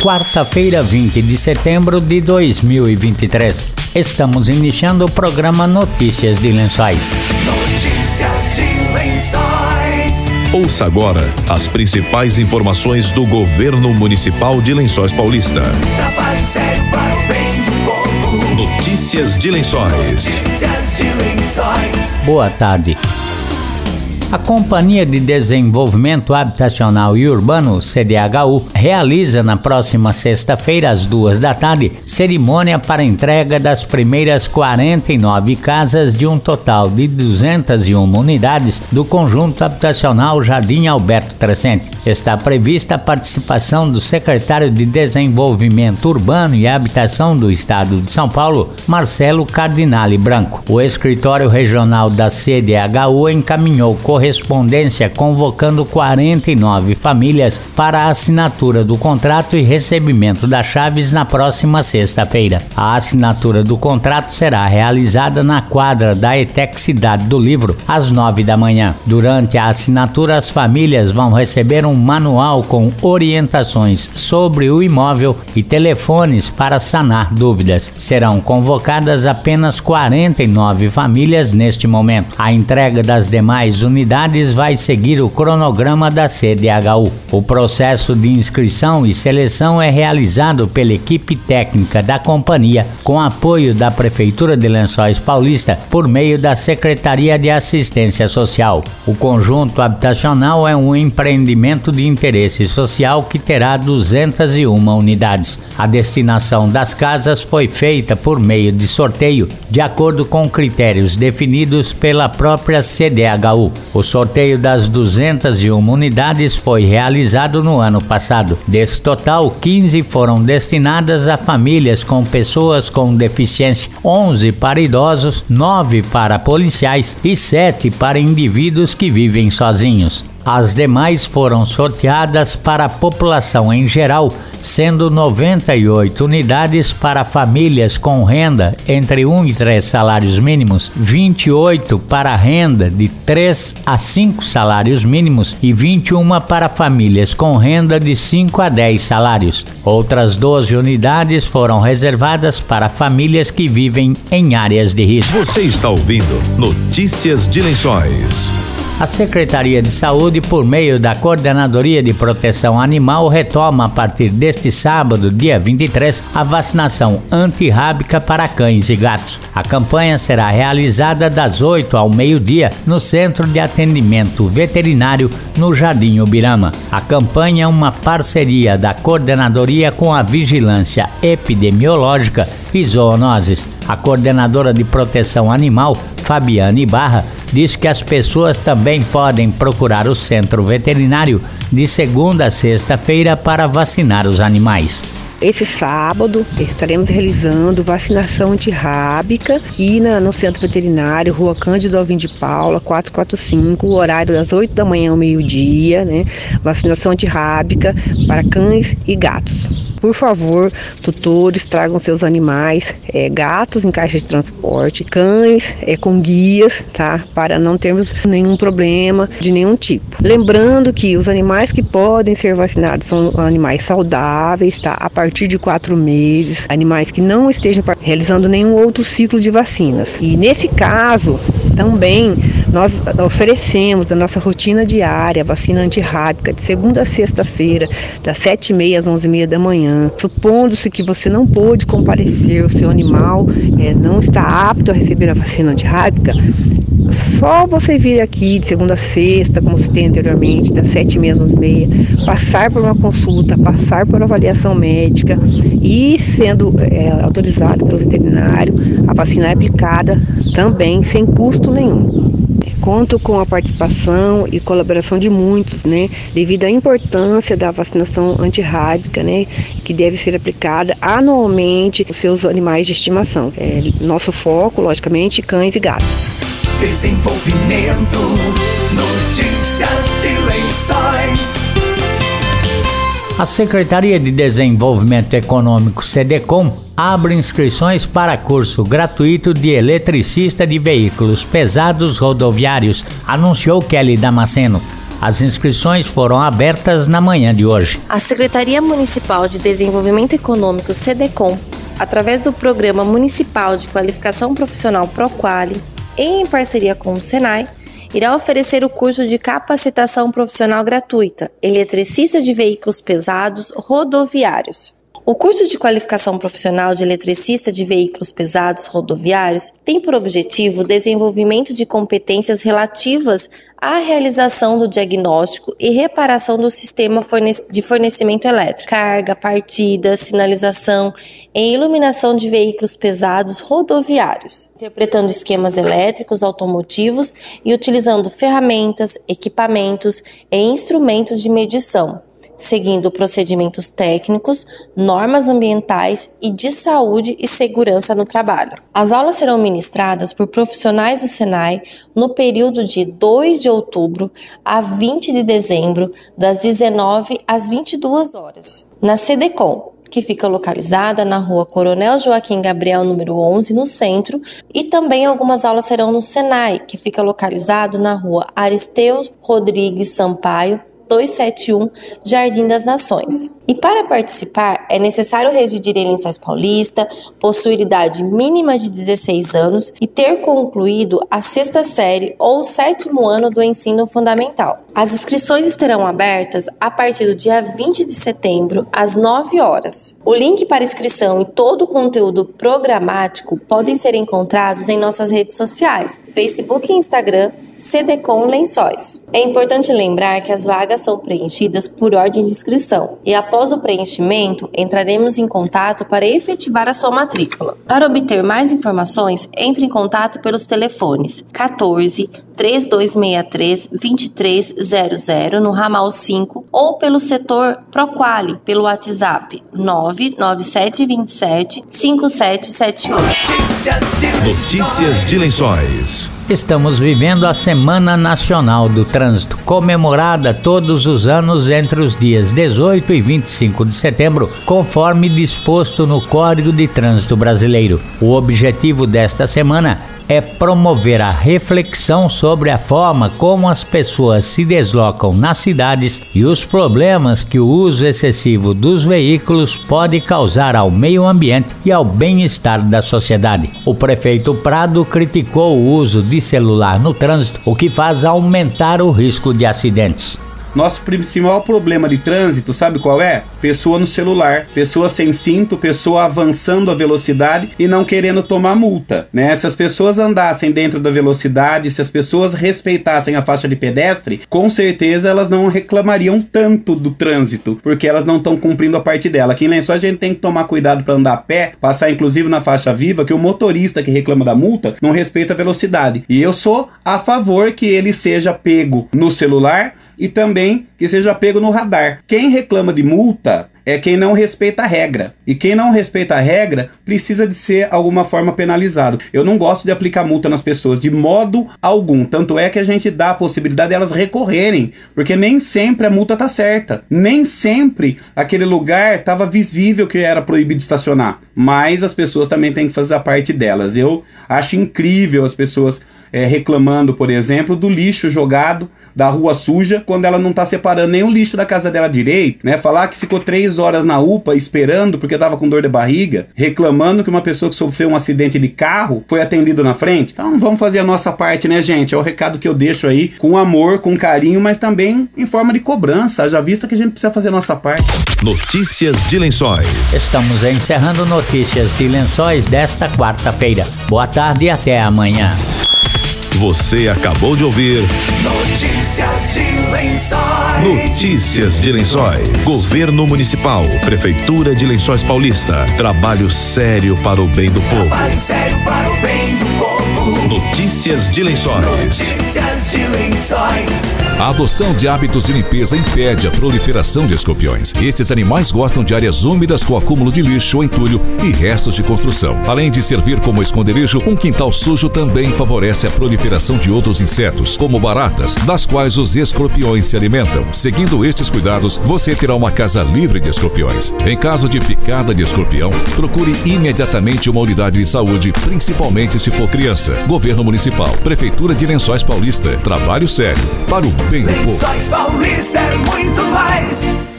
quarta-feira, 20 de setembro de 2023. Estamos iniciando o programa Notícias de Lençóis. Notícias de Lençóis. Ouça agora as principais informações do governo municipal de Lençóis Paulista. Notícias de Lençóis. Notícias de Lençóis. Boa tarde. A Companhia de Desenvolvimento Habitacional e Urbano, CDHU, realiza na próxima sexta-feira, às duas da tarde, cerimônia para entrega das primeiras 49 casas de um total de 201 unidades do conjunto habitacional Jardim Alberto Crescente. Está prevista a participação do secretário de Desenvolvimento Urbano e Habitação do Estado de São Paulo, Marcelo Cardinale Branco. O escritório regional da CDHU encaminhou correspondência convocando 49 famílias para a assinatura do contrato e recebimento das chaves na próxima sexta-feira. A assinatura do contrato será realizada na quadra da ETEC Cidade do Livro, às 9 da manhã. Durante a assinatura, as famílias vão receber um manual com orientações sobre o imóvel e telefones para sanar dúvidas. Serão convocadas apenas 49 famílias neste momento. A entrega das demais unidades vai seguir o cronograma da CDHU. O processo de inscrição e seleção é realizado pela equipe técnica da companhia, com apoio da Prefeitura de Lençóis Paulista por meio da Secretaria de Assistência Social. O conjunto habitacional é um empreendimento de interesse social que terá 201 unidades. A destinação das casas foi feita por meio de sorteio, de acordo com critérios definidos pela própria CDHU. O sorteio das 201 unidades foi realizado no ano passado. Desse total, 15 foram destinadas a famílias com pessoas com deficiência, 11 para idosos, 9 para policiais e 7 para indivíduos que vivem sozinhos. As demais foram sorteadas para a população em geral, sendo 98 unidades para famílias com renda entre 1 e 3 salários mínimos, 28 para renda de 3 a 5 salários mínimos e 21 para famílias com renda de 5 a 10 salários. Outras 12 unidades foram reservadas para famílias que vivem em áreas de risco. Você está ouvindo Notícias de Lençóis. A Secretaria de Saúde, por meio da Coordenadoria de Proteção Animal, retoma a partir deste sábado, dia 23, a vacinação antirrábica para cães e gatos. A campanha será realizada das 8 ao meio-dia no Centro de Atendimento Veterinário no Jardim Ubirama. A campanha é uma parceria da Coordenadoria com a Vigilância Epidemiológica e Zoonoses. A coordenadora de proteção animal, Fabiane Barra, diz que as pessoas também podem procurar o centro veterinário de segunda a sexta-feira para vacinar os animais. Esse sábado estaremos realizando vacinação antirrábica aqui na, no Centro Veterinário, Rua Cândido Alvim de Paula, 445, horário das 8 da manhã ao meio-dia, né? Vacinação antirrábica para cães e gatos. Por favor, tutores, tragam seus animais, é, gatos em caixa de transporte, cães é, com guias, tá? Para não termos nenhum problema de nenhum tipo. Lembrando que os animais que podem ser vacinados são animais saudáveis, tá? A partir de quatro meses, animais que não estejam realizando nenhum outro ciclo de vacinas. E nesse caso, também nós oferecemos a nossa rotina diária, vacina antirrábica, de segunda a sexta-feira, das 7h30 às 11h30 da manhã. Supondo-se que você não pôde comparecer, o seu animal é, não está apto a receber a vacina antirrábica, só você vir aqui de segunda a sexta, como se tem anteriormente, das sete e meia às meia, passar por uma consulta, passar por avaliação médica e sendo é, autorizado pelo veterinário, a vacina é aplicada também sem custo nenhum. Conto com a participação e colaboração de muitos, né, devido à importância da vacinação antirrábica, né, que deve ser aplicada anualmente aos seus animais de estimação. É, nosso foco, logicamente, cães e gatos. Desenvolvimento, notícias A Secretaria de Desenvolvimento Econômico, SEDECOM, abre inscrições para curso gratuito de eletricista de veículos pesados rodoviários, anunciou Kelly Damasceno. As inscrições foram abertas na manhã de hoje. A Secretaria Municipal de Desenvolvimento Econômico, SEDECOM, através do Programa Municipal de Qualificação Profissional ProQuali, em parceria com o Senai, irá oferecer o curso de capacitação profissional gratuita, eletricista de veículos pesados rodoviários. O curso de qualificação profissional de eletricista de veículos pesados rodoviários tem por objetivo o desenvolvimento de competências relativas à realização do diagnóstico e reparação do sistema de fornecimento elétrico, carga, partida, sinalização e iluminação de veículos pesados rodoviários, interpretando esquemas elétricos automotivos e utilizando ferramentas, equipamentos e instrumentos de medição seguindo procedimentos técnicos, normas ambientais e de saúde e segurança no trabalho. As aulas serão ministradas por profissionais do Senai no período de 2 de outubro a 20 de dezembro, das 19 às 22 horas, na CDCOM, que fica localizada na rua Coronel Joaquim Gabriel, número 11, no centro, e também algumas aulas serão no Senai, que fica localizado na rua Aristeu Rodrigues Sampaio, 271, Jardim das Nações. E para participar, é necessário residir em Lençóis Paulista, possuir idade mínima de 16 anos e ter concluído a sexta série ou sétimo ano do ensino fundamental. As inscrições estarão abertas a partir do dia 20 de setembro, às 9 horas. O link para inscrição e todo o conteúdo programático podem ser encontrados em nossas redes sociais, Facebook e Instagram, CDCom Lençóis. É importante lembrar que as vagas são preenchidas por ordem de inscrição e após Após o preenchimento, entraremos em contato para efetivar a sua matrícula. Para obter mais informações, entre em contato pelos telefones 14 3263 2300 no ramal 5 ou pelo setor Proquali pelo WhatsApp 99727 5778. Notícias de Lençóis. Estamos vivendo a Semana Nacional do Trânsito, comemorada todos os anos entre os dias 18 e 25 de setembro, conforme disposto no Código de Trânsito Brasileiro. O objetivo desta semana é promover a reflexão sobre a forma como as pessoas se deslocam nas cidades e os problemas que o uso excessivo dos veículos pode causar ao meio ambiente e ao bem-estar da sociedade. O prefeito Prado criticou o uso de celular no trânsito, o que faz aumentar o risco de acidentes. Nosso principal problema de trânsito, sabe qual é? Pessoa no celular, pessoa sem cinto, pessoa avançando a velocidade e não querendo tomar multa, né? Se as pessoas andassem dentro da velocidade, se as pessoas respeitassem a faixa de pedestre, com certeza elas não reclamariam tanto do trânsito, porque elas não estão cumprindo a parte dela. Aqui em Lençóis a gente tem que tomar cuidado para andar a pé, passar inclusive na faixa viva, que o motorista que reclama da multa não respeita a velocidade. E eu sou a favor que ele seja pego no celular e também que seja pego no radar. Quem reclama de multa é quem não respeita a regra. E quem não respeita a regra precisa de ser alguma forma penalizado. Eu não gosto de aplicar multa nas pessoas de modo algum. Tanto é que a gente dá a possibilidade delas recorrerem, porque nem sempre a multa tá certa. Nem sempre aquele lugar estava visível que era proibido estacionar. Mas as pessoas também têm que fazer a parte delas. Eu acho incrível as pessoas é, reclamando, por exemplo, do lixo jogado da rua suja quando ela não tá separando nem o lixo da casa dela direito, né? Falar que ficou três horas na UPA esperando porque tava com dor de barriga, reclamando que uma pessoa que sofreu um acidente de carro foi atendido na frente. Então vamos fazer a nossa parte, né, gente? É o recado que eu deixo aí com amor, com carinho, mas também em forma de cobrança, já vista que a gente precisa fazer a nossa parte. Notícias de Lençóis. Estamos encerrando notícias de Lençóis desta quarta-feira. Boa tarde e até amanhã. Você acabou de ouvir Notícias de Lençóis. Notícias de Lençóis. Governo Municipal, Prefeitura de Lençóis Paulista. Trabalho sério para o bem do povo. Trabalho sério para o bem do povo. Notícias de Lençóis. Notícias de Lençóis. A adoção de hábitos de limpeza impede a proliferação de escorpiões. Estes animais gostam de áreas úmidas com acúmulo de lixo, entulho e restos de construção. Além de servir como esconderijo, um quintal sujo também favorece a proliferação de outros insetos, como baratas, das quais os escorpiões se alimentam. Seguindo estes cuidados, você terá uma casa livre de escorpiões. Em caso de picada de escorpião, procure imediatamente uma unidade de saúde, principalmente se for criança. Governo Municipal, Prefeitura de Lençóis Paulista. Trabalho sério para o bem do povo. Lençóis Paulista é muito mais.